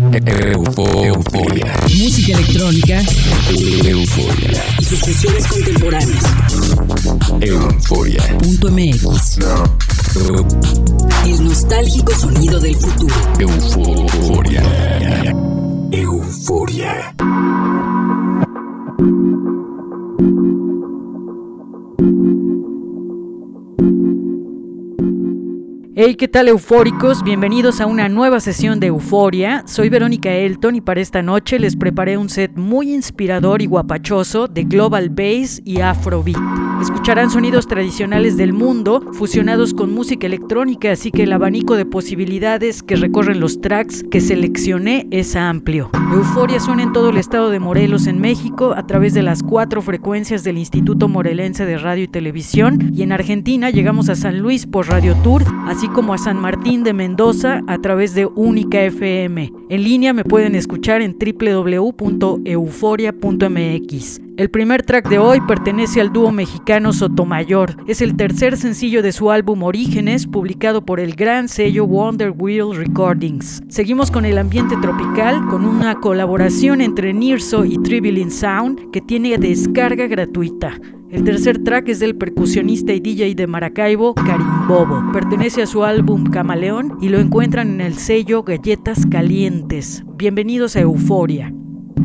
Euforia. Música electrónica. Euforia. Y sus fusiones contemporáneas. Euforia. Punto MX. El nostálgico sonido del futuro. Euforia. Euforia. Hey, ¿qué tal eufóricos? Bienvenidos a una nueva sesión de Euforia. Soy Verónica Elton y para esta noche les preparé un set muy inspirador y guapachoso de Global Bass y Afrobeat. Escucharán sonidos tradicionales del mundo fusionados con música electrónica, así que el abanico de posibilidades que recorren los tracks que seleccioné es amplio. Euforia suena en todo el estado de Morelos, en México, a través de las cuatro frecuencias del Instituto Morelense de Radio y Televisión, y en Argentina llegamos a San Luis por Radio Tour, así como a San Martín de Mendoza a través de Única FM. En línea me pueden escuchar en www.euforia.mx. El primer track de hoy pertenece al dúo mexicano Sotomayor. Es el tercer sencillo de su álbum Orígenes, publicado por el gran sello Wonder Wheel Recordings. Seguimos con el ambiente tropical, con una colaboración entre Nirso y Tribilin Sound, que tiene descarga gratuita. El tercer track es del percusionista y DJ de Maracaibo, Karim Bobo. Pertenece a su álbum Camaleón y lo encuentran en el sello Galletas Calientes. Bienvenidos a Euforia.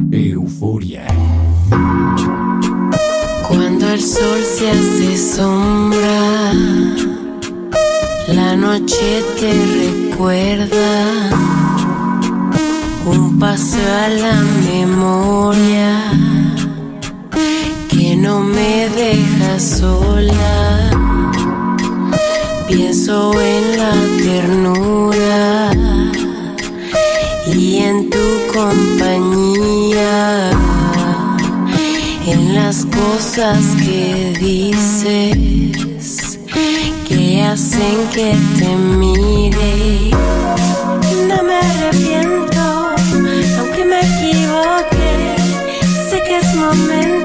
Euforia. Cuando el sol se hace sombra, la noche te recuerda un paso a la memoria que no me deja sola. Pienso en la ternura y en tu compañía en las cosas que dices que hacen que te mire. No me arrepiento, aunque me equivoque, sé que es momento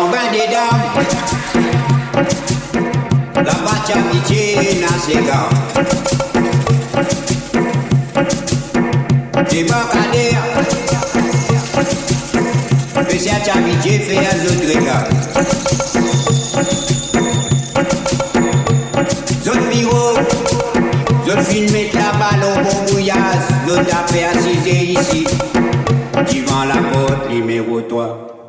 on bend it down. La bacha pichina sega. Debacadeia. Pese a chaviche feia zotrega. Zot miro. Zot filme tabal au bon bouillage. Zot apé assise ici. Devant la porte numéro 3.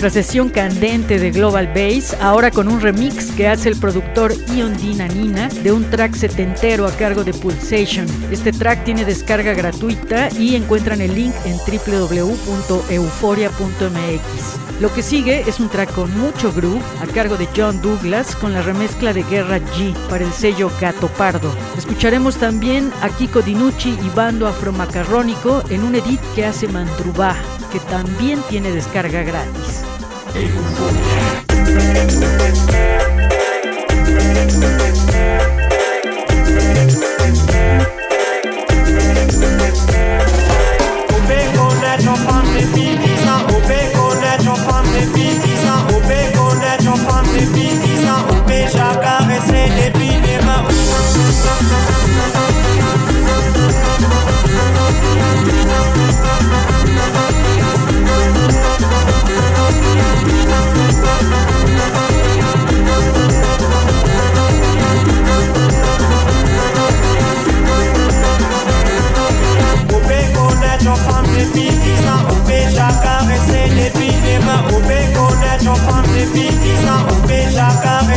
Nuestra sesión candente de Global Bass, ahora con un remix que hace el productor Ion Dina Nina de un track setentero a cargo de Pulsation. Este track tiene descarga gratuita y encuentran el link en www.euforia.mx. Lo que sigue es un track con mucho groove a cargo de John Douglas con la remezcla de Guerra G para el sello Gato Pardo. Escucharemos también a Kiko Dinucci y Bando Afromacarrónico en un edit que hace Mandrubá, que también tiene descarga gratis. Evolution.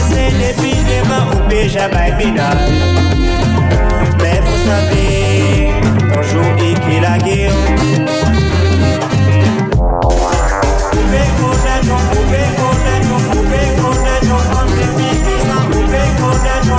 selebi leba obeja baebina me fosabe bonjour ekelage obekonano obekonano obekonano entre mikisa obekonano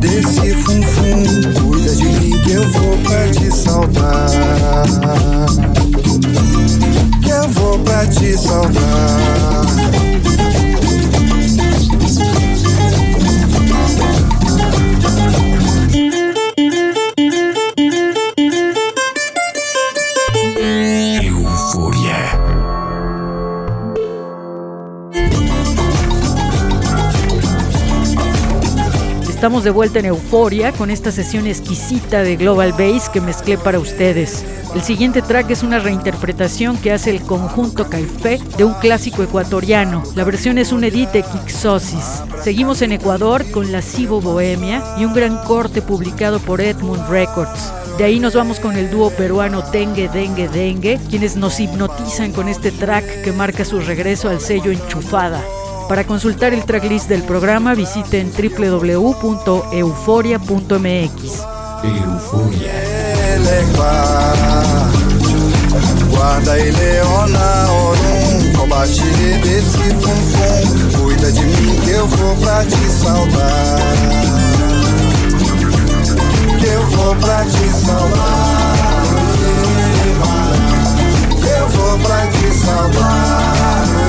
this. De vuelta en Euforia con esta sesión exquisita de Global Bass que mezclé para ustedes. El siguiente track es una reinterpretación que hace el conjunto Caifé de un clásico ecuatoriano. La versión es un edit de Kixosis. Seguimos en Ecuador con la Cibo Bohemia y un gran corte publicado por Edmund Records. De ahí nos vamos con el dúo peruano Dengue Dengue Dengue, quienes nos hipnotizan con este track que marca su regreso al sello Enchufada. Para consultar el tracklist del programa visiten www.euforia.mx. Euforia. Guarda e leona, orum, combate desse funfum. Cuida de mim que eu vou pra te saudar. Que eu vou pra te. Que eu vou pra te saudar.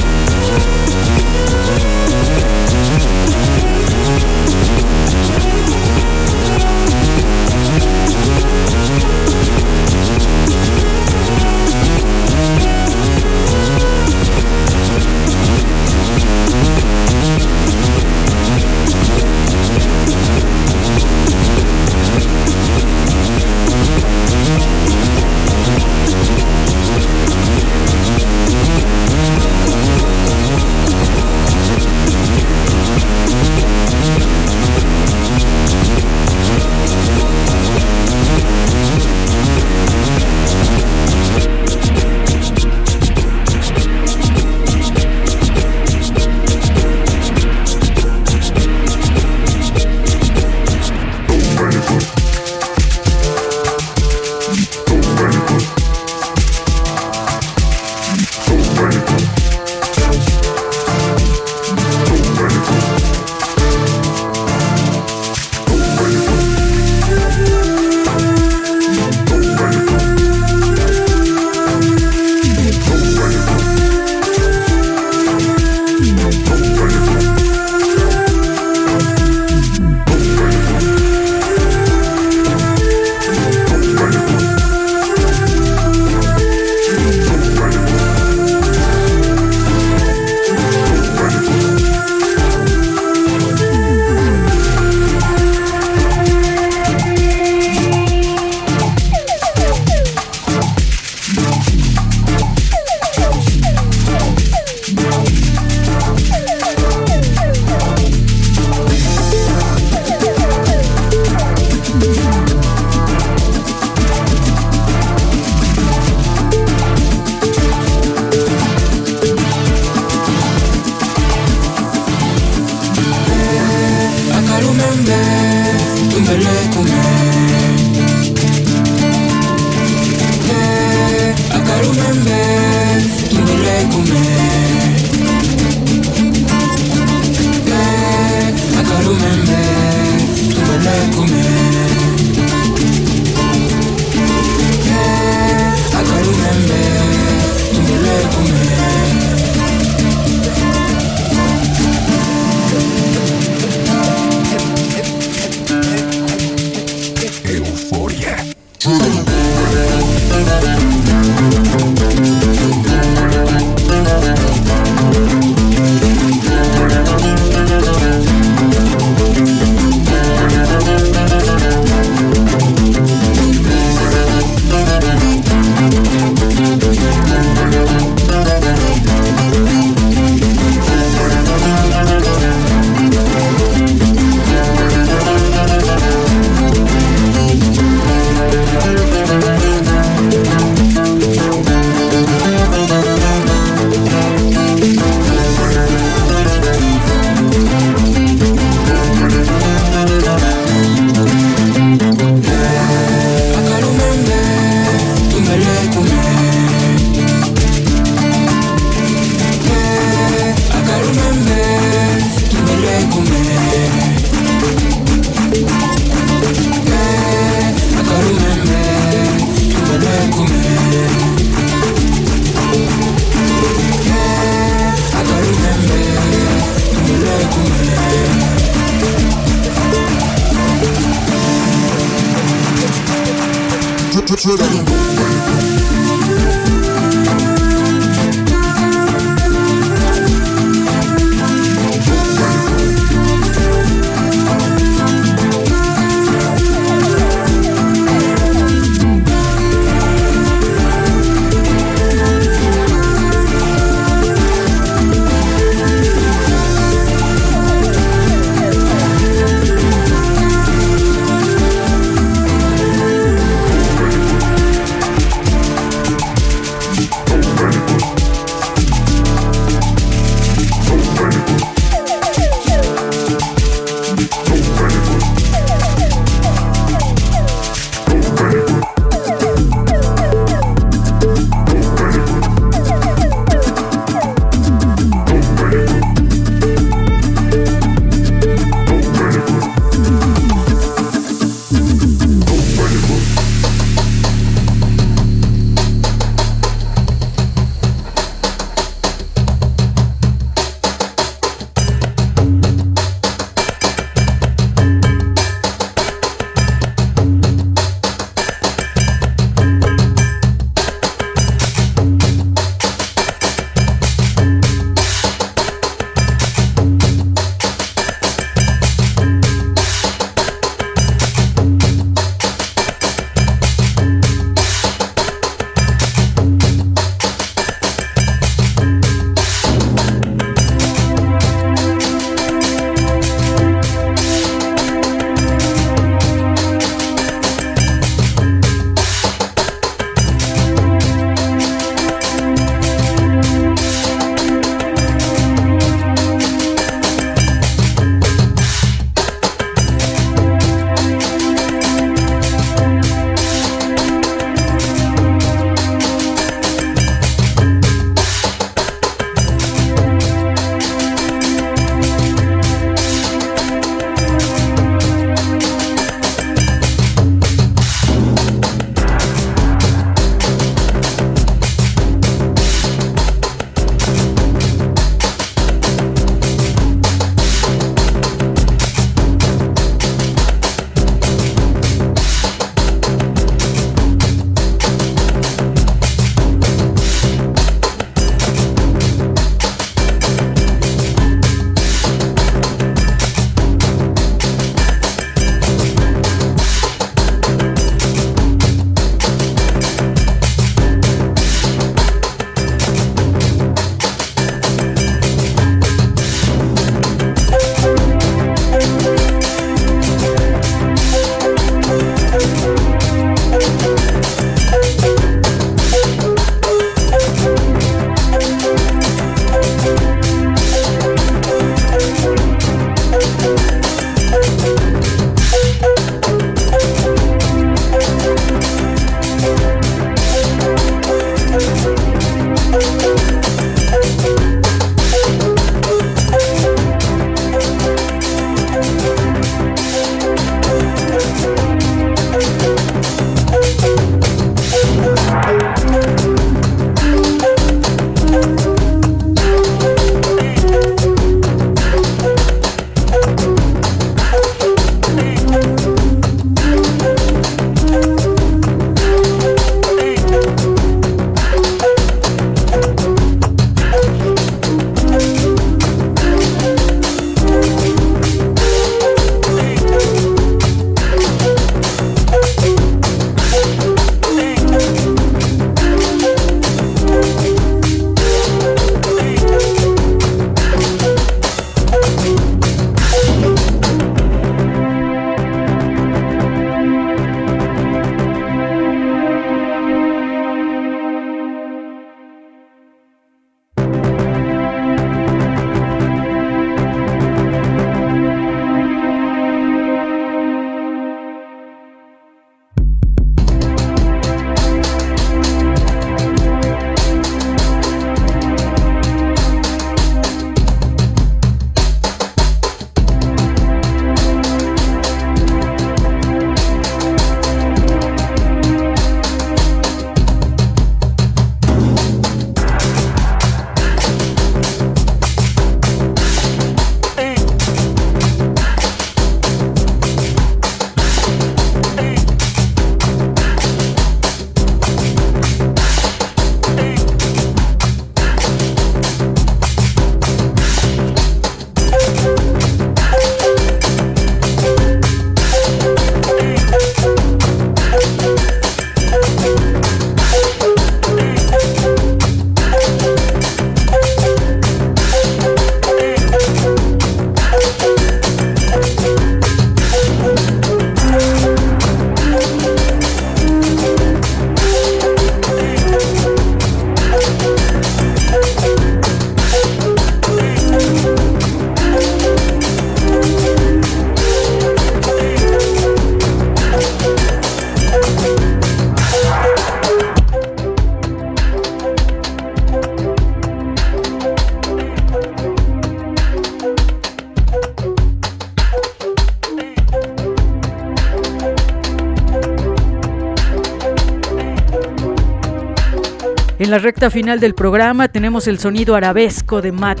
Final del programa tenemos el sonido arabesco de Matt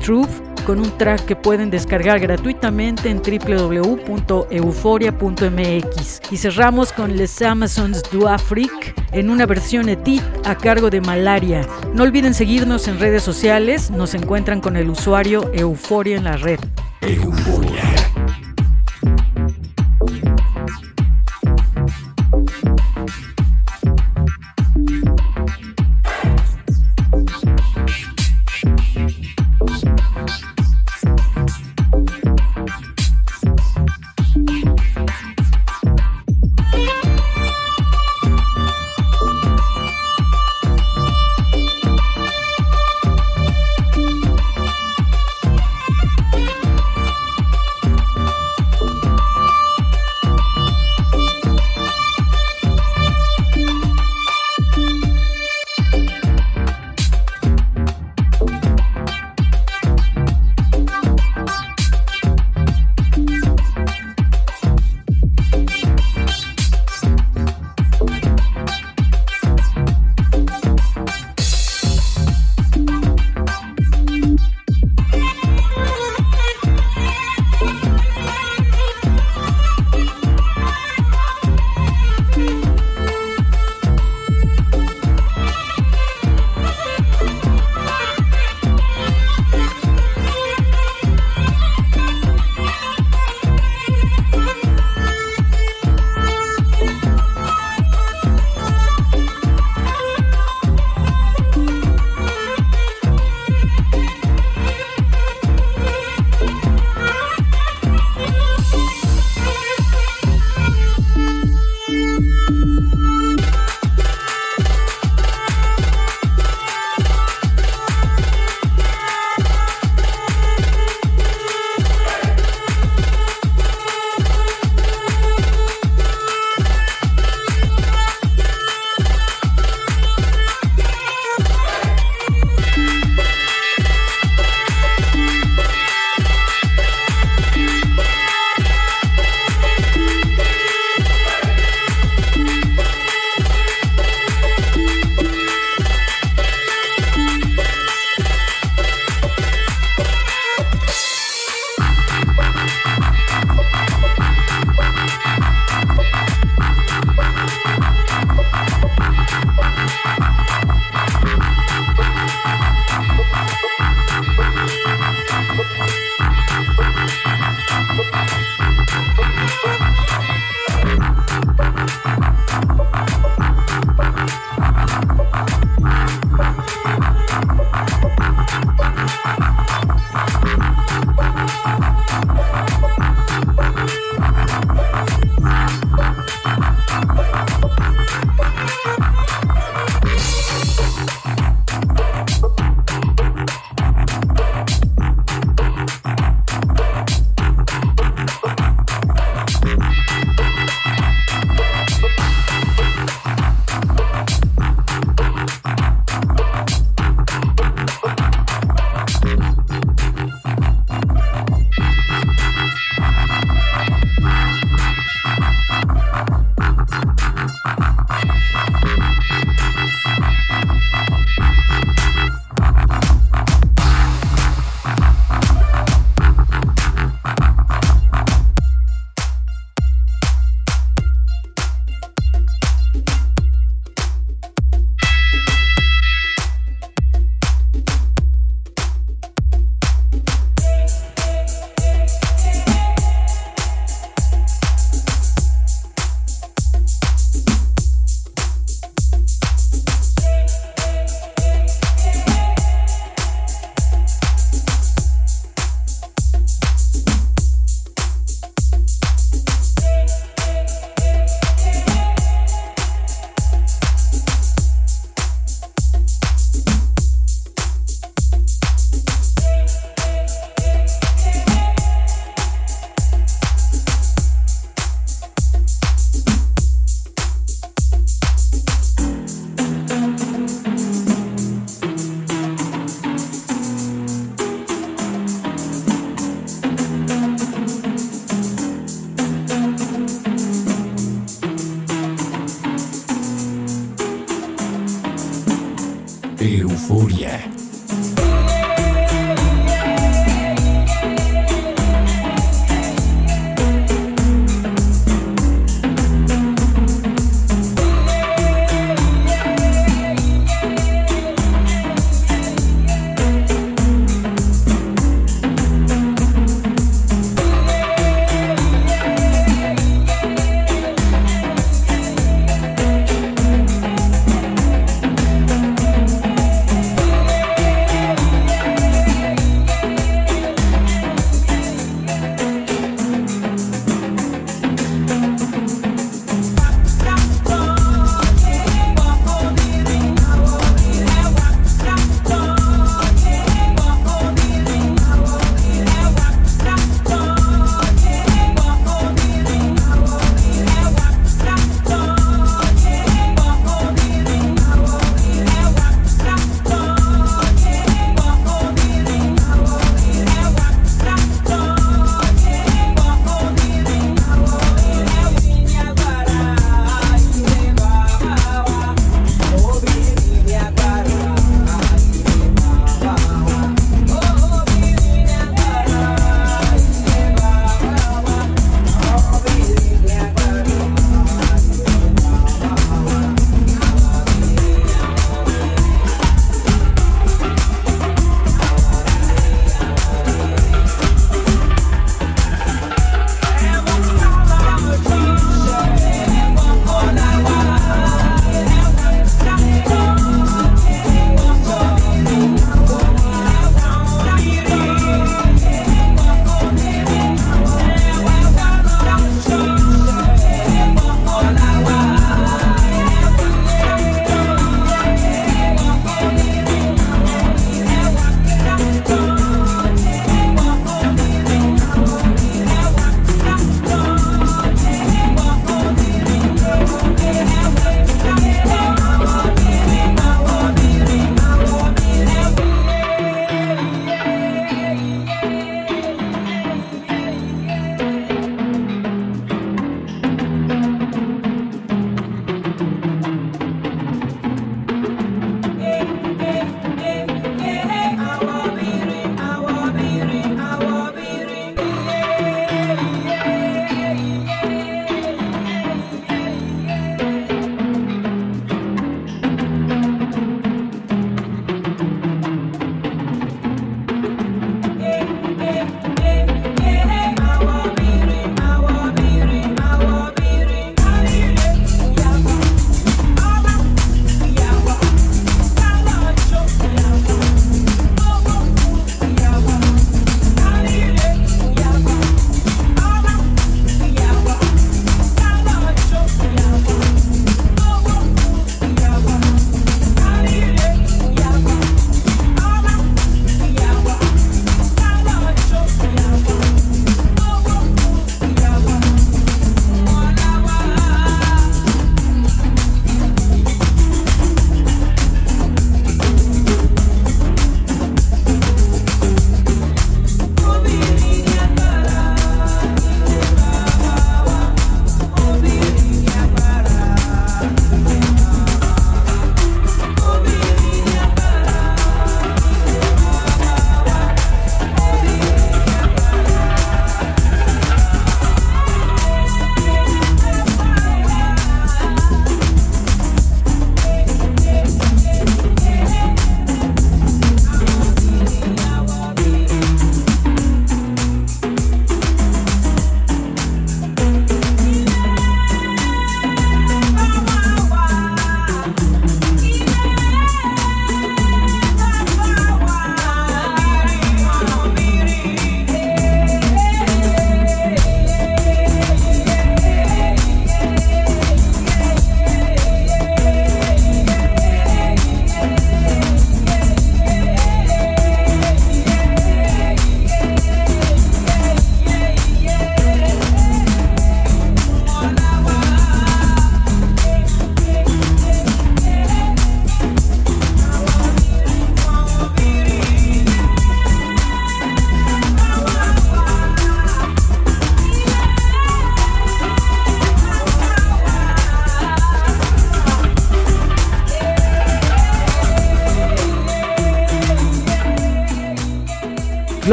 con un track que pueden descargar gratuitamente en www.euforia.mx. Y cerramos con Les Amazons du Afrique en una versión edit a cargo de Malaria. No olviden seguirnos en redes sociales, nos encuentran con el usuario Euforia en la red.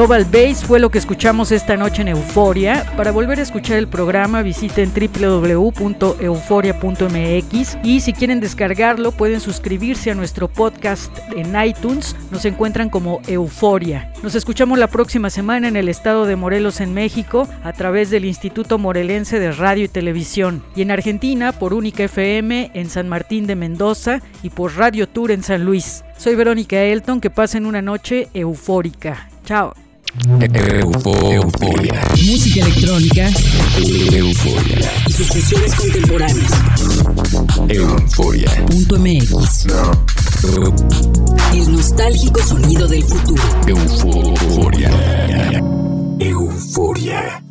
Global Base fue lo que escuchamos esta noche en Euforia. Para volver a escuchar el programa visiten www.euforia.mx y si quieren descargarlo pueden suscribirse a nuestro podcast en iTunes. Nos encuentran como Euforia. Nos escuchamos la próxima semana en el estado de Morelos en México a través del Instituto Morelense de Radio y Televisión y en Argentina por Única FM en San Martín de Mendoza y por Radio Tour en San Luis. Soy Verónica Elton, que pasen una noche eufórica. Chao. Euforia. Música electrónica. Euforia. Y sus fusiones contemporáneas. Euforia.mx. No. El nostálgico sonido del futuro. Euforia. Euforia.